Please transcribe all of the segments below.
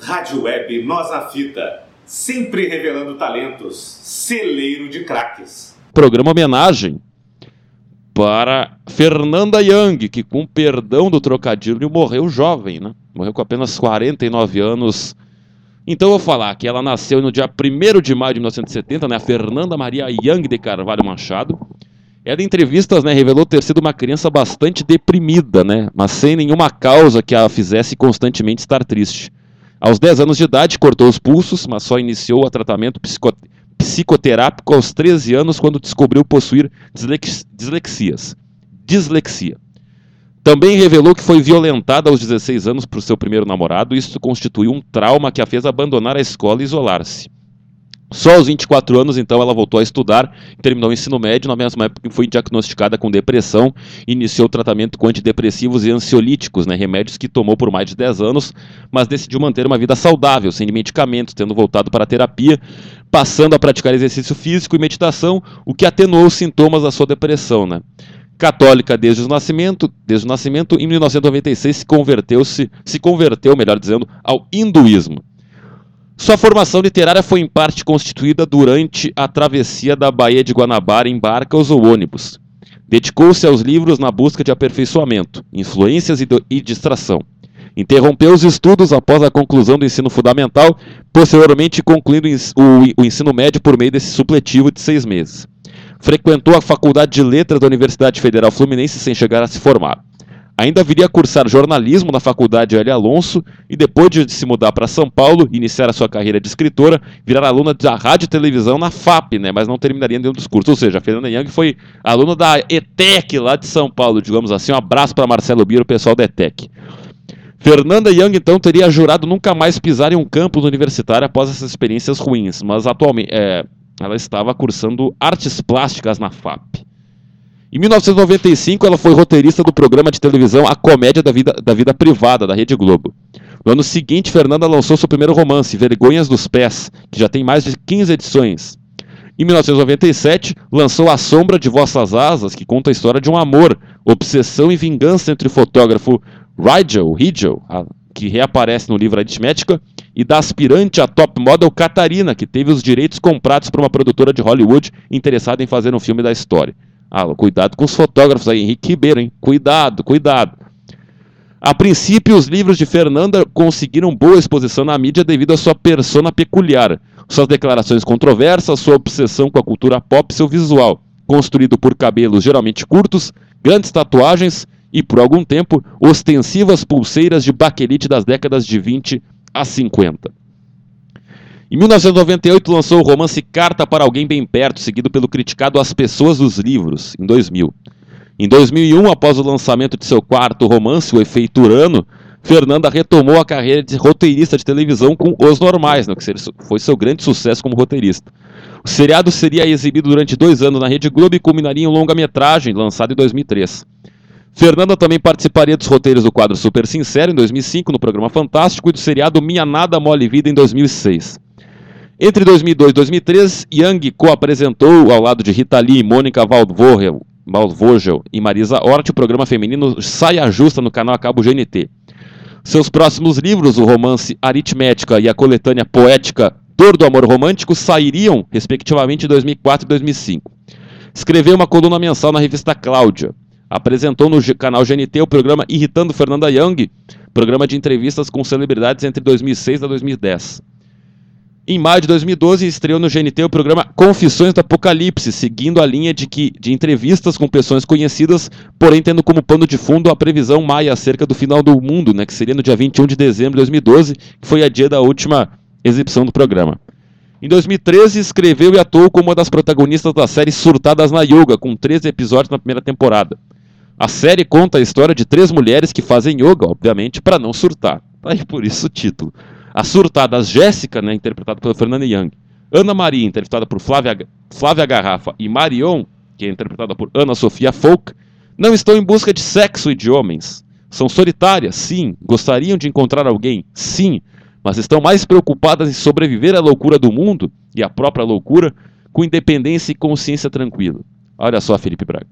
Rádio Web Nós na Fita, sempre revelando talentos, celeiro de craques. Programa homenagem para Fernanda Young, que com perdão do trocadilho morreu jovem, né? Morreu com apenas 49 anos. Então eu vou falar que ela nasceu no dia 1 de maio de 1970, né? Fernanda Maria Young de Carvalho Machado. Ela, em entrevistas, né, revelou ter sido uma criança bastante deprimida, né? Mas sem nenhuma causa que a fizesse constantemente estar triste. Aos 10 anos de idade, cortou os pulsos, mas só iniciou o tratamento psicoterápico aos 13 anos quando descobriu possuir dislex dislexias. Dislexia. Também revelou que foi violentada aos 16 anos por seu primeiro namorado e isso constituiu um trauma que a fez abandonar a escola e isolar-se. Só aos 24 anos, então, ela voltou a estudar, terminou o ensino médio, na mesma época que foi diagnosticada com depressão, iniciou o tratamento com antidepressivos e ansiolíticos, né, remédios que tomou por mais de 10 anos, mas decidiu manter uma vida saudável, sem medicamentos, tendo voltado para a terapia, passando a praticar exercício físico e meditação, o que atenuou os sintomas da sua depressão. Né. Católica desde o nascimento, desde o nascimento, em 1996 se converteu-se, se converteu, melhor dizendo, ao hinduísmo. Sua formação literária foi em parte constituída durante a travessia da Baía de Guanabara em barcas ou ônibus. Dedicou-se aos livros na busca de aperfeiçoamento, influências e, e distração. Interrompeu os estudos após a conclusão do ensino fundamental, posteriormente concluindo o, o ensino médio por meio desse supletivo de seis meses. Frequentou a Faculdade de Letras da Universidade Federal Fluminense sem chegar a se formar. Ainda viria a cursar jornalismo na Faculdade L. Alonso e depois de se mudar para São Paulo, iniciar a sua carreira de escritora, virar aluna da rádio e televisão na FAP, né, mas não terminaria dentro dos cursos. Ou seja, a Fernanda Young foi aluna da ETEC lá de São Paulo, digamos assim. Um abraço para Marcelo Biro, pessoal da ETEC. Fernanda Young, então, teria jurado nunca mais pisar em um campus universitário após essas experiências ruins, mas atualmente é, ela estava cursando artes plásticas na FAP. Em 1995, ela foi roteirista do programa de televisão A Comédia da Vida, da Vida Privada, da Rede Globo. No ano seguinte, Fernanda lançou seu primeiro romance, Vergonhas dos Pés, que já tem mais de 15 edições. Em 1997, lançou A Sombra de Vossas Asas, que conta a história de um amor, obsessão e vingança entre o fotógrafo Rigel, Rigel que reaparece no livro Aritmética, e da aspirante a top model Catarina, que teve os direitos comprados por uma produtora de Hollywood interessada em fazer um filme da história. Ah, cuidado com os fotógrafos aí, Henrique Ribeiro, hein? Cuidado, cuidado. A princípio, os livros de Fernanda conseguiram boa exposição na mídia devido à sua persona peculiar, suas declarações controversas, sua obsessão com a cultura pop e seu visual, construído por cabelos geralmente curtos, grandes tatuagens e, por algum tempo, ostensivas pulseiras de baquelite das décadas de 20 a 50. Em 1998 lançou o romance Carta para Alguém Bem Perto, seguido pelo criticado As Pessoas dos Livros, em 2000. Em 2001, após o lançamento de seu quarto romance, O Efeito Urano, Fernanda retomou a carreira de roteirista de televisão com Os Normais, né, que foi seu grande sucesso como roteirista. O seriado seria exibido durante dois anos na Rede Globo e culminaria em longa-metragem, lançado em 2003. Fernanda também participaria dos roteiros do quadro Super Sincero, em 2005, no programa Fantástico, e do seriado Minha Nada Mole Vida, em 2006. Entre 2002 e 2003, Young co-apresentou, ao lado de Rita Lee, Mônica Waldvogel, e Marisa Hort, o programa feminino Saia Justa no canal cabo GNT. Seus próximos livros, o romance Aritmética e a coletânea poética Dor do Amor Romântico, sairiam, respectivamente, em 2004 e 2005. Escreveu uma coluna mensal na revista Cláudia. Apresentou no canal GNT o programa Irritando Fernanda Young, programa de entrevistas com celebridades entre 2006 e 2010. Em maio de 2012, estreou no GNT o programa Confissões do Apocalipse, seguindo a linha de, que, de entrevistas com pessoas conhecidas, porém tendo como pano de fundo a previsão maia acerca do final do mundo, né, que seria no dia 21 de dezembro de 2012, que foi a dia da última exibição do programa. Em 2013, escreveu e atuou como uma das protagonistas da série Surtadas na Yoga, com 13 episódios na primeira temporada. A série conta a história de três mulheres que fazem yoga, obviamente, para não surtar. Tá aí por isso o título. As surtadas Jéssica, né, interpretada pela Fernanda Young, Ana Maria, interpretada por Flávia, Flávia Garrafa, e Marion, que é interpretada por Ana Sofia Folk, não estão em busca de sexo e de homens. São solitárias, sim. Gostariam de encontrar alguém, sim. Mas estão mais preocupadas em sobreviver à loucura do mundo e à própria loucura, com independência e consciência tranquila. Olha só, Felipe Braga.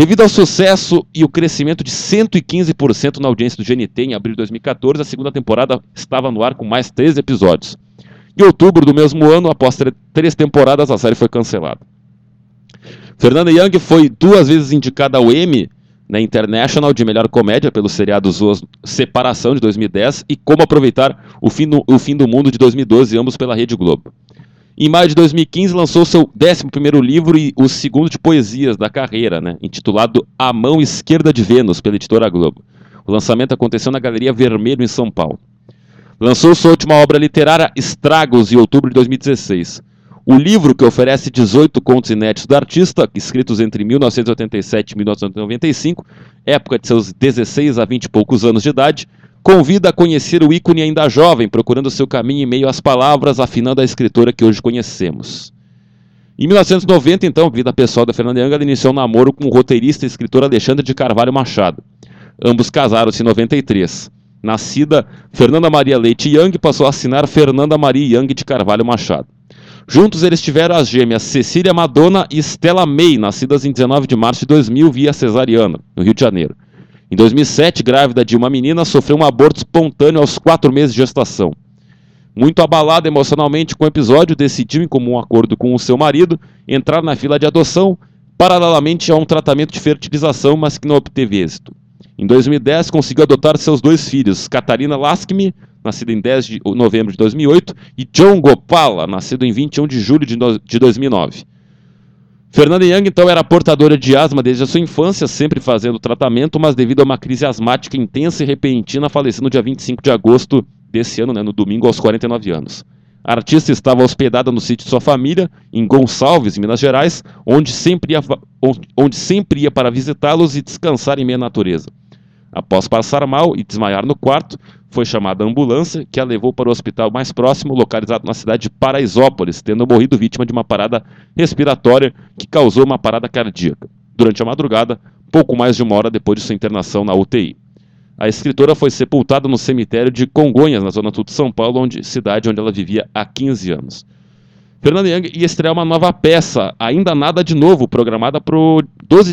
Devido ao sucesso e o crescimento de 115% na audiência do GNT em abril de 2014, a segunda temporada estava no ar com mais três episódios. Em outubro do mesmo ano, após três temporadas, a série foi cancelada. Fernanda Young foi duas vezes indicada ao Emmy na International de Melhor Comédia pelo seriado Zoas Separação de 2010 e Como Aproveitar o Fim, o Fim do Mundo de 2012, ambos pela Rede Globo. Em maio de 2015 lançou seu 11 livro e o segundo de poesias da carreira, né, intitulado A Mão Esquerda de Vênus, pela editora Globo. O lançamento aconteceu na Galeria Vermelho, em São Paulo. Lançou sua última obra literária, Estragos, em outubro de 2016. O livro, que oferece 18 contos inéditos do artista, escritos entre 1987 e 1995, época de seus 16 a 20 e poucos anos de idade, convida a conhecer o ícone ainda jovem, procurando seu caminho em meio às palavras, afinando a escritora que hoje conhecemos. Em 1990, então, vida pessoal da Fernanda Young iniciou um namoro com o roteirista e escritor Alexandre de Carvalho Machado. Ambos casaram-se em 93. Nascida Fernanda Maria Leite Young, passou a assinar Fernanda Maria Young de Carvalho Machado. Juntos eles tiveram as gêmeas Cecília Madonna e Stella May, nascidas em 19 de março de 2000 via cesariana, no Rio de Janeiro. Em 2007, grávida de uma menina, sofreu um aborto espontâneo aos quatro meses de gestação. Muito abalada emocionalmente com o episódio, decidiu, em comum acordo com o seu marido, entrar na fila de adoção, paralelamente a um tratamento de fertilização, mas que não obteve êxito. Em 2010, conseguiu adotar seus dois filhos, Catarina Laskmi, nascida em 10 de novembro de 2008, e John Gopala, nascido em 21 de julho de 2009. Fernanda Young, então, era portadora de asma desde a sua infância, sempre fazendo tratamento, mas devido a uma crise asmática intensa e repentina, faleceu no dia 25 de agosto desse ano, né, no domingo, aos 49 anos. A artista estava hospedada no sítio de sua família, em Gonçalves, Minas Gerais, onde sempre ia, onde sempre ia para visitá-los e descansar em meia natureza. Após passar mal e desmaiar no quarto, foi chamada a ambulância, que a levou para o hospital mais próximo, localizado na cidade de Paraisópolis, tendo morrido vítima de uma parada respiratória que causou uma parada cardíaca. Durante a madrugada, pouco mais de uma hora depois de sua internação na UTI. A escritora foi sepultada no cemitério de Congonhas, na zona sul de São Paulo, onde, cidade onde ela vivia há 15 anos. Fernanda Young ia estrear uma nova peça, ainda nada de novo, programada para o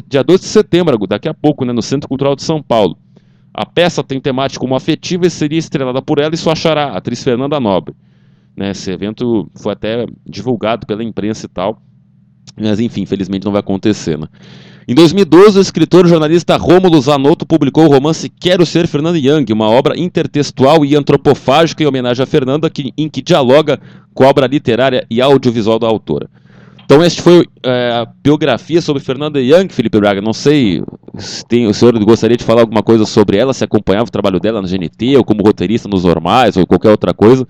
dia 12 de setembro, daqui a pouco, né, no Centro Cultural de São Paulo. A peça tem temática como afetiva e seria estrelada por ela e sua xará, a atriz Fernanda Nobre. Né, esse evento foi até divulgado pela imprensa e tal, mas enfim, infelizmente não vai acontecer. Né? Em 2012, o escritor e jornalista Rômulo Zanotto publicou o romance Quero Ser Fernanda Young, uma obra intertextual e antropofágica em homenagem a Fernanda, que, em que dialoga com a obra literária e audiovisual da autora. Então, este foi é, a biografia sobre Fernanda Young, Felipe Braga. Não sei se tem, o senhor gostaria de falar alguma coisa sobre ela, se acompanhava o trabalho dela na GNT, ou como roteirista nos normais, ou qualquer outra coisa.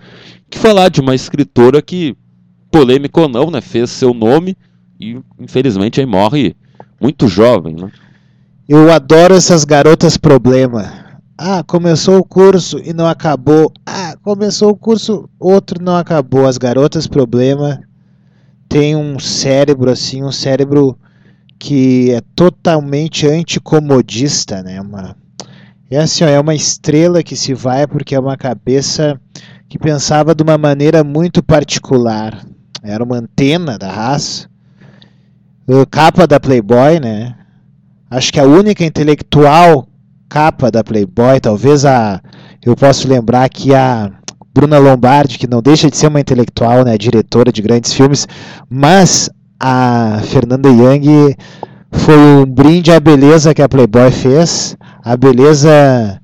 Que falar de uma escritora que, polêmica ou não, né, fez seu nome e, infelizmente, aí morre muito jovem. Né? Eu adoro essas garotas problema. Ah, começou o curso e não acabou. Ah, começou o curso, outro não acabou. As garotas problema tem um cérebro assim, um cérebro que é totalmente anticomodista, né? Uma, é assim, ó, é uma estrela que se vai porque é uma cabeça que pensava de uma maneira muito particular. Era uma antena da raça. Capa da Playboy, né? Acho que a única intelectual capa da Playboy, talvez a eu posso lembrar que a Bruna Lombardi, que não deixa de ser uma intelectual, né, diretora de grandes filmes, mas a Fernanda Young foi um brinde à beleza que a Playboy fez, a beleza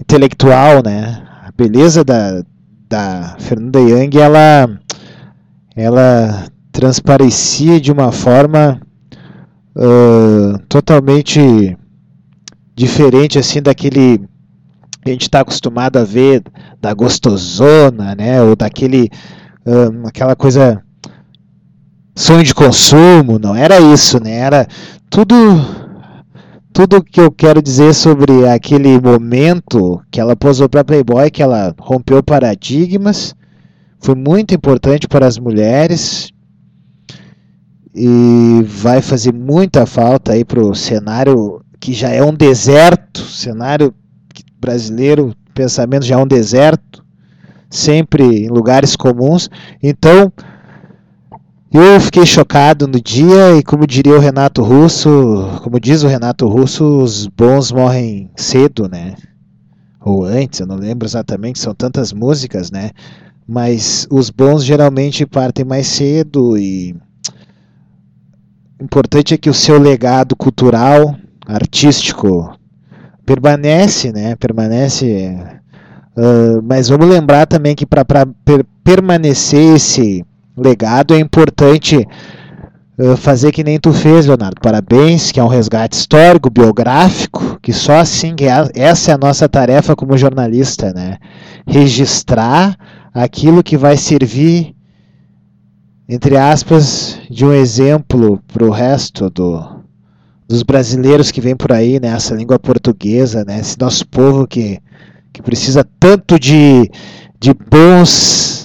intelectual, né? A beleza da, da Fernanda Young, ela, ela transparecia de uma forma uh, totalmente diferente assim daquele que a gente está acostumado a ver da gostosona, né? Ou daquele um, aquela coisa sonho de consumo, não era isso, né? Era tudo tudo que eu quero dizer sobre aquele momento que ela posou para Playboy, que ela rompeu paradigmas, foi muito importante para as mulheres e vai fazer muita falta aí para o cenário que já é um deserto, cenário brasileiro, pensamento já é um deserto, sempre em lugares comuns. Então, Eu fiquei chocado no dia e como diria o Renato Russo, como diz o Renato Russo, os bons morrem cedo, né? Ou antes, eu não lembro exatamente, são tantas músicas, né? Mas os bons geralmente partem mais cedo e o importante é que o seu legado cultural, artístico permanece, né? Permanece. Uh, mas vamos lembrar também que para per permanecer esse legado, é importante uh, fazer que nem tu fez, Leonardo. Parabéns, que é um resgate histórico, biográfico, que só assim, é, essa é a nossa tarefa como jornalista, né? Registrar aquilo que vai servir, entre aspas, de um exemplo para o resto do, dos brasileiros que vêm por aí, né? Essa língua portuguesa, né? Esse nosso povo que, que precisa tanto de, de bons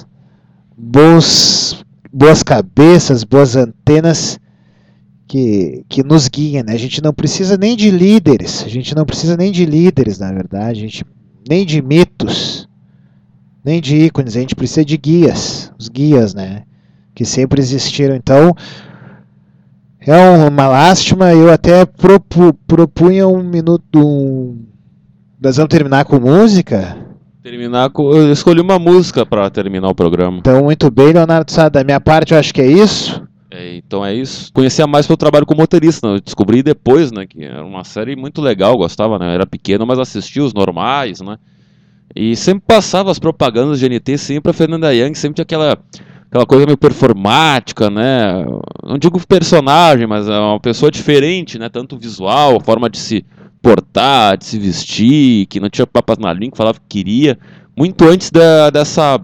bons, boas cabeças, boas antenas que, que nos guiem. Né? A gente não precisa nem de líderes, a gente não precisa nem de líderes, na verdade, a gente, nem de mitos, nem de ícones, a gente precisa de guias, os guias, né? Que sempre existiram. Então, é uma lástima, eu até propu, propunha um minuto. Um... Nós vamos terminar com música? Terminar com. Eu escolhi uma música para terminar o programa. Então, muito bem, Leonardo Sá. Da minha parte, eu acho que é isso. É, então é isso. Conhecia mais pelo trabalho como motorista. Né? Eu descobri depois, né? Que era uma série muito legal, gostava, né? era pequeno, mas assistia os normais, né? E sempre passava as propagandas de NT, sempre a Fernanda Young, sempre tinha aquela, aquela coisa meio performática, né? Não digo personagem, mas é uma pessoa diferente, né? Tanto visual, forma de se portar, de se vestir, que não tinha papas na língua, falava que queria, muito antes da, dessa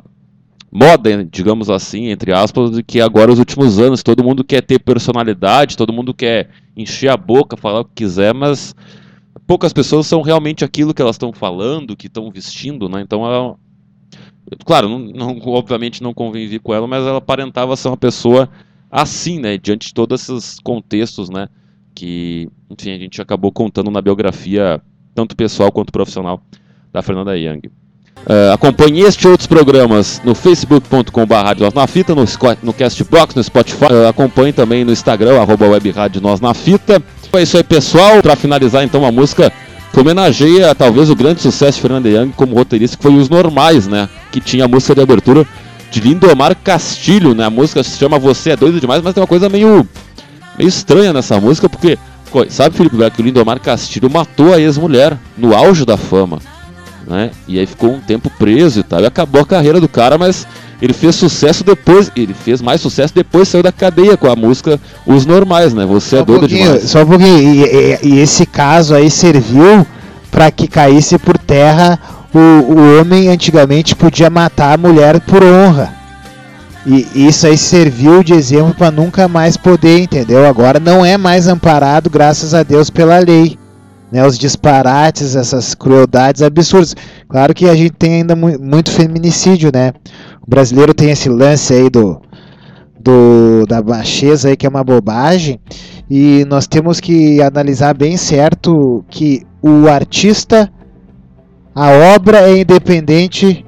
moda, digamos assim, entre aspas, de que agora os últimos anos todo mundo quer ter personalidade, todo mundo quer encher a boca, falar o que quiser, mas poucas pessoas são realmente aquilo que elas estão falando, que estão vestindo, né? Então ela, claro, não, não, obviamente não convivi com ela, mas ela aparentava ser uma pessoa assim, né? Diante de todos esses contextos, né? que, enfim, a gente acabou contando na biografia, tanto pessoal quanto profissional, da Fernanda Young. Uh, acompanhe este e outros programas no facebook.com.br na Fita, no, no Castbox, no Spotify. Uh, acompanhe também no Instagram, arroba webradio Nós na Fita. É isso aí, pessoal. Para finalizar, então, uma música que homenageia talvez o grande sucesso de Fernanda Young como roteirista, que foi Os Normais, né? Que tinha a música de abertura de Lindomar Castilho, né? A música se chama Você é Doido Demais, mas tem uma coisa meio meio estranha nessa música, porque, sabe, Felipe Beck, que o Lindomar Castilho matou a ex-mulher no auge da fama, né? E aí ficou um tempo preso e tal, e acabou a carreira do cara, mas ele fez sucesso depois, ele fez mais sucesso depois saiu da cadeia com a música Os Normais, né? Você é só é doido um demais. Só um pouquinho, e, e, e esse caso aí serviu para que caísse por terra o, o homem antigamente podia matar a mulher por honra. E isso aí serviu de exemplo para nunca mais poder, entendeu? Agora não é mais amparado, graças a Deus, pela lei. Né, os disparates, essas crueldades absurdas. Claro que a gente tem ainda mu muito feminicídio, né? O brasileiro tem esse lance aí do, do da baixeza aí que é uma bobagem e nós temos que analisar bem certo que o artista, a obra é independente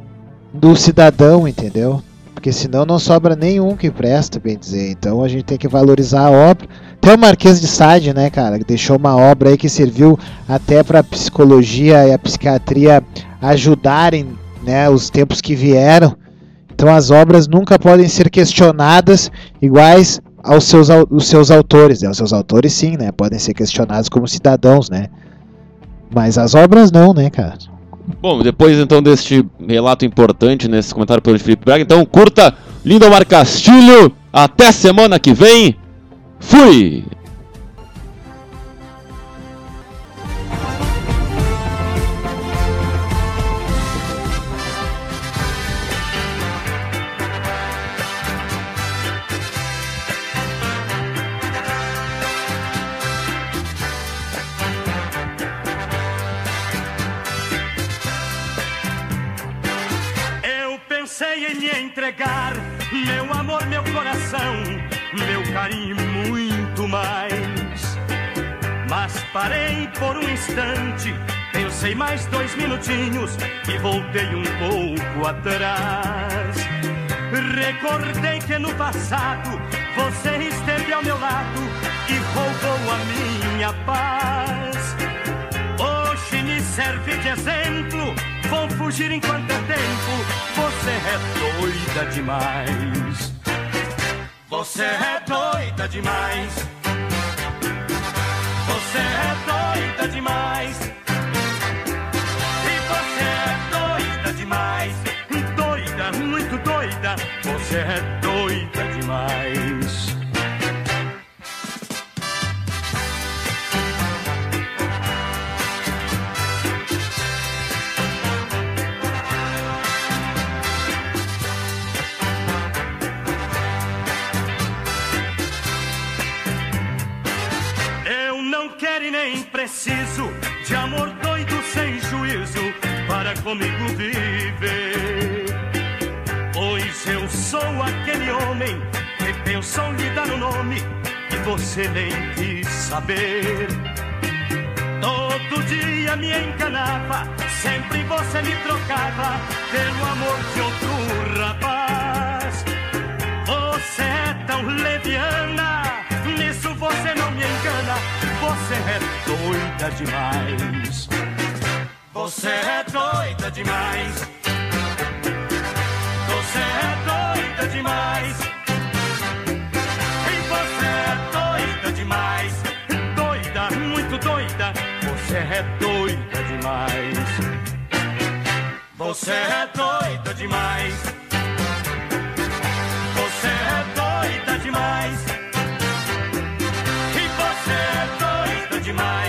do cidadão, entendeu? porque senão não sobra nenhum que presta, bem dizer. Então a gente tem que valorizar a obra. Até o Marquês de Sade, né, cara, deixou uma obra aí que serviu até para a psicologia e a psiquiatria ajudarem, né, os tempos que vieram. Então as obras nunca podem ser questionadas iguais aos seus, os seus autores. Né? Os seus autores sim, né, podem ser questionados como cidadãos, né. Mas as obras não, né, cara. Bom, depois então deste relato importante nesse comentário pelo Felipe Braga, então curta Lindomar Castilho. Até semana que vem. Fui! Meu amor, meu coração, meu carinho muito mais. Mas parei por um instante, pensei mais dois minutinhos e voltei um pouco atrás. Recordei que no passado Você esteve ao meu lado e roubou a minha paz. Hoje me serve de exemplo. Vou fugir enquanto é tempo. Você é doida demais. Você é doida demais. Você é doida demais. E você é doida demais. Doida, muito doida. Você é doida demais. Comigo viver. Pois eu sou aquele homem que pensou lhe dar um nome que você nem quis saber. Todo dia me enganava, sempre você me trocava pelo amor de outro rapaz. Você é tão leviana, nisso você não me engana. Você é doida demais. Você é doida demais. Você é doida demais. E você é doida demais. Doida, muito doida. Você é doida demais. Você é doida demais. Você é doida demais. E você é doida demais.